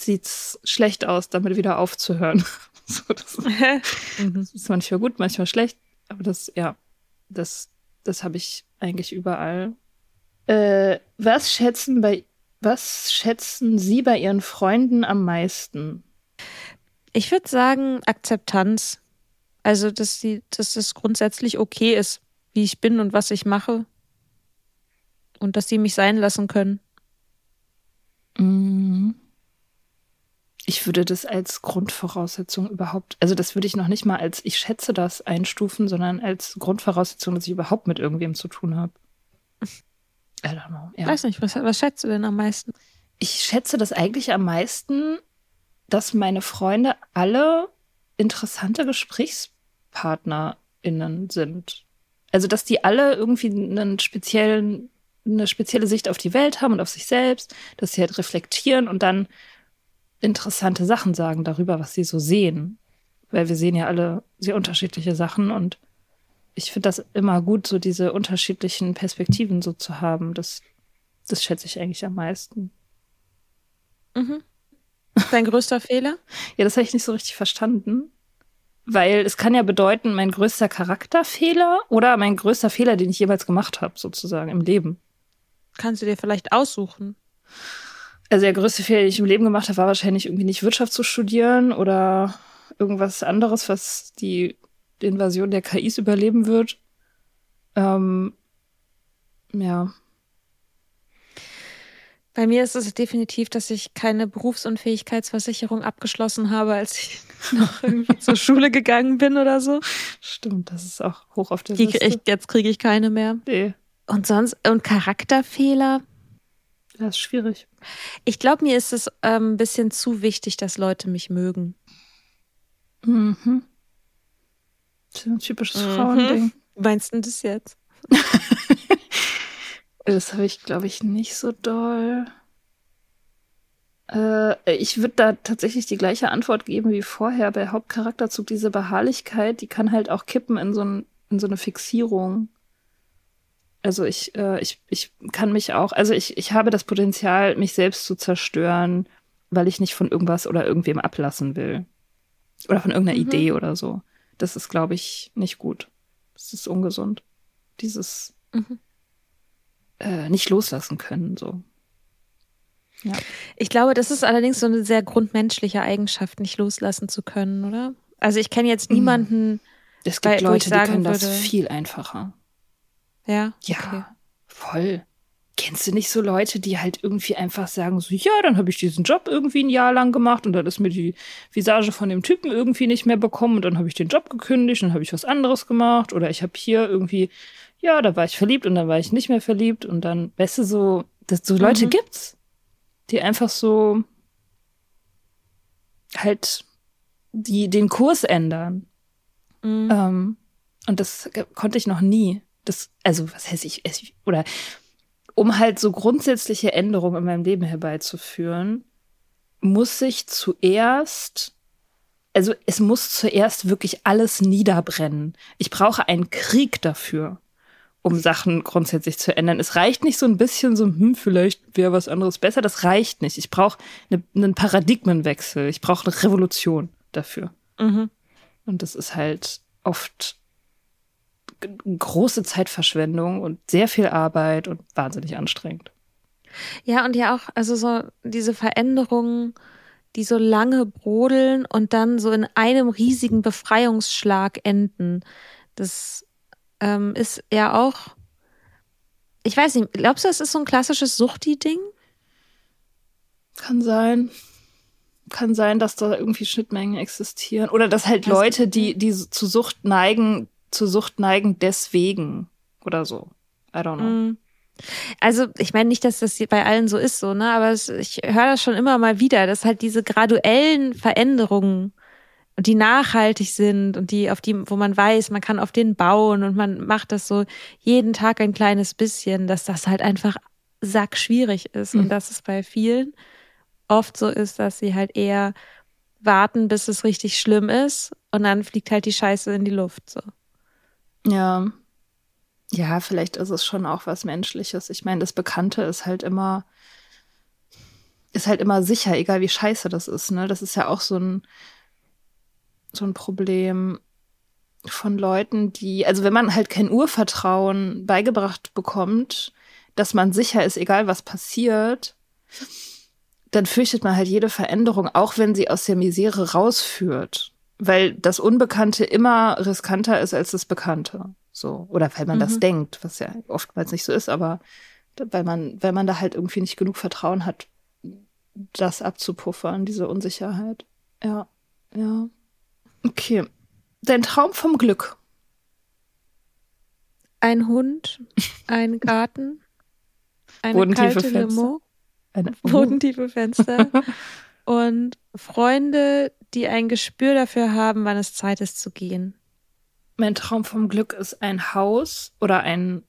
B: sieht's schlecht aus, damit wieder aufzuhören. so, das, das ist manchmal gut, manchmal schlecht. Aber das, ja, das, das habe ich eigentlich überall. Äh, was schätzen bei, was schätzen Sie bei Ihren Freunden am meisten?
D: Ich würde sagen, Akzeptanz. Also, dass, die, dass es grundsätzlich okay ist, wie ich bin und was ich mache. Und dass sie mich sein lassen können.
B: Mhm. Ich würde das als Grundvoraussetzung überhaupt, also das würde ich noch nicht mal als ich schätze das einstufen, sondern als Grundvoraussetzung, dass ich überhaupt mit irgendwem zu tun habe. I don't know. Ja.
D: Weiß nicht, was, was schätzt du denn am meisten?
B: Ich schätze das eigentlich am meisten, dass meine Freunde alle interessante GesprächspartnerInnen sind. Also, dass die alle irgendwie einen speziellen, eine spezielle Sicht auf die Welt haben und auf sich selbst, dass sie halt reflektieren und dann interessante Sachen sagen darüber, was sie so sehen. Weil wir sehen ja alle sehr unterschiedliche Sachen und ich finde das immer gut, so diese unterschiedlichen Perspektiven so zu haben. Das, das schätze ich eigentlich am meisten.
D: Mhm. Dein größter Fehler?
B: Ja, das habe ich nicht so richtig verstanden. Weil es kann ja bedeuten, mein größter Charakterfehler oder mein größter Fehler, den ich jemals gemacht habe, sozusagen im Leben.
D: Kannst du dir vielleicht aussuchen?
B: Also der größte Fehler, den ich im Leben gemacht habe, war wahrscheinlich irgendwie nicht Wirtschaft zu studieren oder irgendwas anderes, was die Invasion der KIs überleben wird. Ähm, ja.
D: Bei mir ist es definitiv, dass ich keine Berufsunfähigkeitsversicherung abgeschlossen habe, als ich noch irgendwie zur Schule gegangen bin oder so.
B: Stimmt, das ist auch hoch auf der
D: Die,
B: Liste.
D: ich, jetzt kriege ich keine mehr.
B: nee,
D: Und sonst, und Charakterfehler?
B: das ist schwierig.
D: Ich glaube, mir ist es ähm, ein bisschen zu wichtig, dass Leute mich mögen.
B: Mhm. Das ist ein typisches
D: Mhm.
B: Frauending.
D: Meinst du das jetzt?
B: Das habe ich, glaube ich, nicht so doll. Äh, ich würde da tatsächlich die gleiche Antwort geben wie vorher bei Hauptcharakterzug. Diese Beharrlichkeit, die kann halt auch kippen in so, ein, in so eine Fixierung. Also ich, äh, ich, ich kann mich auch, also ich, ich habe das Potenzial, mich selbst zu zerstören, weil ich nicht von irgendwas oder irgendwem ablassen will. Oder von irgendeiner
D: Mhm.
B: Idee oder so. Das ist, glaube ich, nicht gut. Das ist ungesund. Dieses
D: Mhm.
B: äh, nicht loslassen können, so. Ja.
D: Ich glaube, das ist allerdings so eine sehr grundmenschliche Eigenschaft, nicht loslassen zu können, oder? Also ich kenne jetzt
B: Mhm.
D: niemanden,
B: Es gibt
D: ich
B: Leute, die können das
D: würde-
B: viel einfacher.
D: Ja.
B: Ja,
D: Okay.
B: voll. Kennst du nicht so Leute, die halt irgendwie einfach sagen, so, ja, dann habe ich diesen Job irgendwie ein Jahr lang gemacht und dann ist mir die Visage von dem Typen irgendwie nicht mehr bekommen und dann habe ich den Job gekündigt und dann habe ich was anderes gemacht oder ich habe hier irgendwie, ja, da war ich verliebt und dann war ich nicht mehr verliebt und dann, weißt du, so, das, so Leute
D: Mhm.
B: gibt's. die einfach so halt die den Kurs ändern.
D: Mhm.
B: Ähm, und das konnte ich noch nie. Das, also, was heißt ich, es- oder um halt so grundsätzliche Änderungen in meinem Leben herbeizuführen, muss ich zuerst, also es muss zuerst wirklich alles niederbrennen. Ich brauche einen Krieg dafür, um Sachen grundsätzlich zu ändern. Es reicht nicht so ein bisschen so, hm, vielleicht wäre was anderes besser. Das reicht nicht. Ich brauche eine, einen Paradigmenwechsel. Ich brauche eine Revolution dafür.
D: Mhm.
B: Und das ist halt oft große Zeitverschwendung und sehr viel Arbeit und wahnsinnig anstrengend.
D: Ja, und ja auch, also so diese Veränderungen, die so lange brodeln und dann so in einem riesigen Befreiungsschlag enden. Das ähm, ist ja auch, ich weiß nicht, glaubst du, das ist so ein klassisches Suchti-Ding?
B: Kann sein. Kann sein, dass da irgendwie Schnittmengen existieren. Oder dass halt
D: Das-
B: Leute, die, die zu Sucht neigen, zu Sucht neigen deswegen oder so. I don't know.
D: Mhm. Also, ich meine nicht, dass das bei allen so ist, so, ne? Aber es, ich höre das schon immer mal wieder, dass halt diese graduellen Veränderungen und die nachhaltig sind und die, auf die, wo man weiß, man kann auf denen bauen und man macht das so jeden Tag ein kleines bisschen, dass das halt einfach sackschwierig ist
B: Mhm.
D: und dass es bei vielen oft so ist, dass sie halt eher warten, bis es richtig schlimm ist und dann fliegt halt die Scheiße in die Luft, so.
B: Ja. Ja, vielleicht ist es schon auch was Menschliches. Ich meine, das Bekannte ist halt immer, ist halt immer sicher, egal wie scheiße das ist, ne? Das ist ja auch so ein, so ein Problem von Leuten, die, also wenn man halt kein Urvertrauen beigebracht bekommt, dass man sicher ist, egal was passiert, dann fürchtet man halt jede Veränderung, auch wenn sie aus der Misere rausführt. Weil das Unbekannte immer riskanter ist als das Bekannte. So. Oder weil man das
D: Mhm.
B: denkt, was ja oftmals nicht so ist, aber weil man, weil man da halt irgendwie nicht genug Vertrauen hat, das abzupuffern, diese Unsicherheit. Ja, ja. Okay. Dein Traum vom Glück.
D: Ein Hund, ein Garten, eine
B: Bodentiefe
D: kalte
B: Fenster.
D: Limo,
B: Eine,
D: bodentiefe Fenster und Freunde, die ein Gespür dafür haben, wann es Zeit ist zu gehen.
B: Mein Traum vom Glück ist ein Haus oder ein,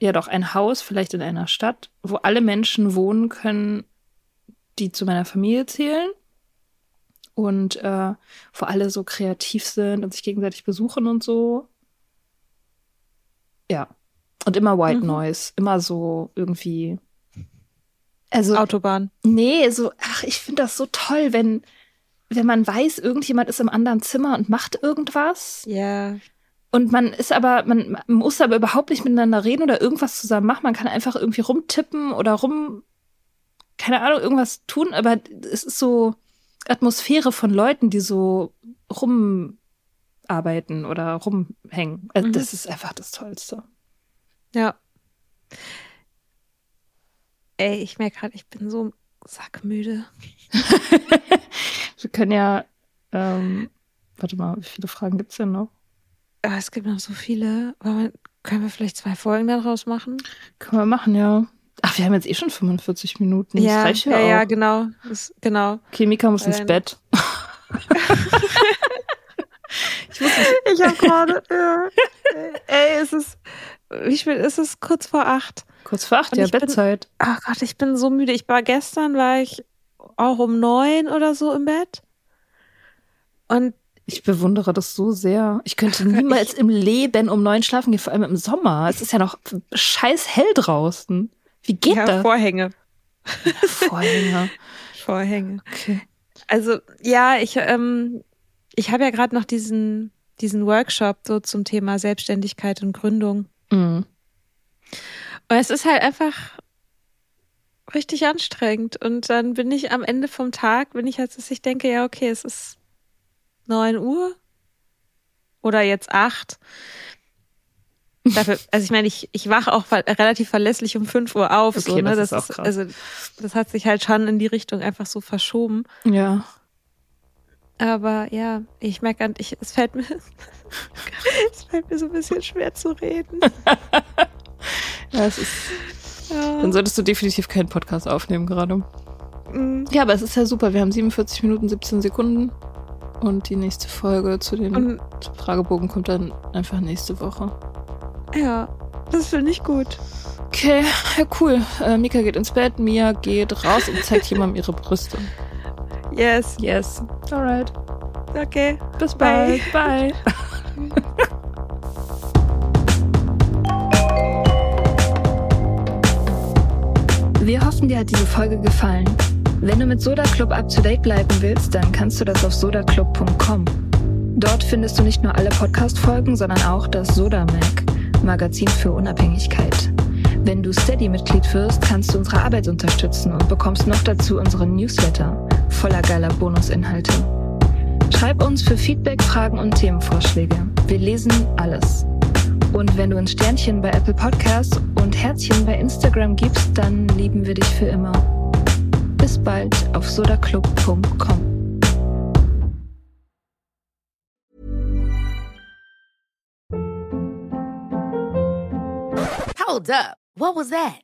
B: ja doch, ein Haus, vielleicht in einer Stadt, wo alle Menschen wohnen können, die zu meiner Familie zählen und äh, wo alle so kreativ sind und sich gegenseitig besuchen und so. Ja. Und immer White
D: Mhm.
B: Noise, immer so irgendwie. Also,
D: Autobahn.
B: Nee, so, ach, ich finde das so toll, wenn, wenn man weiß, irgendjemand ist im anderen Zimmer und macht irgendwas.
D: Ja.
B: Und man ist aber, man man muss aber überhaupt nicht miteinander reden oder irgendwas zusammen machen. Man kann einfach irgendwie rumtippen oder rum, keine Ahnung, irgendwas tun, aber es ist so Atmosphäre von Leuten, die so rumarbeiten oder rumhängen. Also
D: Mhm.
B: Das ist einfach das Tollste.
D: Ja. Ey, ich merke gerade, ich bin so sackmüde.
B: Wir können ja, ähm, warte mal, wie viele Fragen gibt's denn noch?
D: Aber es gibt noch so viele. Man- können wir vielleicht zwei Folgen daraus machen?
B: Können wir machen, ja. Ach, wir haben jetzt eh schon 45 Minuten. Das
D: ja,
B: reicht ja,
D: ja,
B: auch.
D: ja, genau. Das, genau.
B: Okay, Mika muss ins
D: Ähm.
B: Bett. ich
D: Ich habe gerade. ja. Ey, es ist. Wie spät ist es? Kurz vor acht.
B: kurz vor acht,
D: Und
B: ja,
D: ich
B: Bettzeit.
D: Ach Gott, ich bin so müde. Ich war gestern, war ich auch um neun oder so im Bett. Und
B: Ich bewundere das so sehr. Ich könnte niemals im Leben um neun schlafen gehen, vor allem im Sommer. Es ist ja noch scheiß hell draußen. Wie geht
D: ja,
B: das?
D: Vorhänge.
B: Vorhänge.
D: Vorhänge.
B: Okay.
D: Also ja, ich ähm, ich habe ja gerade noch diesen diesen Workshop so zum Thema Selbstständigkeit und Gründung.
B: Mhm.
D: Und es ist halt einfach richtig anstrengend. Und dann bin ich am Ende vom Tag, bin ich halt, dass ich denke, ja, okay, es ist neun Uhr oder jetzt acht. Dafür, also ich meine, ich, ich wache auch relativ verlässlich um fünf Uhr auf. so,
B: Okay,
D: ne?
B: das ist auch krass.
D: Also das hat sich halt schon in die Richtung einfach so verschoben.
B: Ja.
D: Aber ja, ich merke, an- ich, es fällt mir, es fällt mir so ein bisschen schwer zu reden.
B: ja es ist,
D: Ja.
B: dann solltest du definitiv keinen Podcast aufnehmen gerade.
E: Mhm. Ja, aber es ist ja super. Wir haben 47 Minuten, 17 Sekunden. Und die nächste Folge zu den und, Fragebogen kommt dann einfach nächste Woche.
D: Ja, das finde ich gut.
E: Okay, ja, cool. Äh, Mika geht ins Bett, Mia geht raus und zeigt jemandem ihre Brüste.
D: Yes.
E: Yes. Alright.
D: Okay.
E: Bis bald. Bye. Bye.
B: Wir hoffen, dir hat diese Folge gefallen. Wenn du mit Soda Club up to date bleiben willst, dann kannst du das auf sodaclub.com. Dort findest du nicht nur alle Podcast-Folgen, sondern auch das Soda Mag, Magazin für Unabhängigkeit. Wenn du Steady-Mitglied wirst, kannst du unsere Arbeit unterstützen und bekommst noch dazu unseren Newsletter voller geiler Bonusinhalte. Schreib uns für Feedback, Fragen und Themenvorschläge. Wir lesen alles. Und wenn du ein Sternchen bei Apple Podcasts und Herzchen bei Instagram gibst, dann lieben wir dich für immer. Bis bald auf sodaclub.com.
F: Hold up. What was that?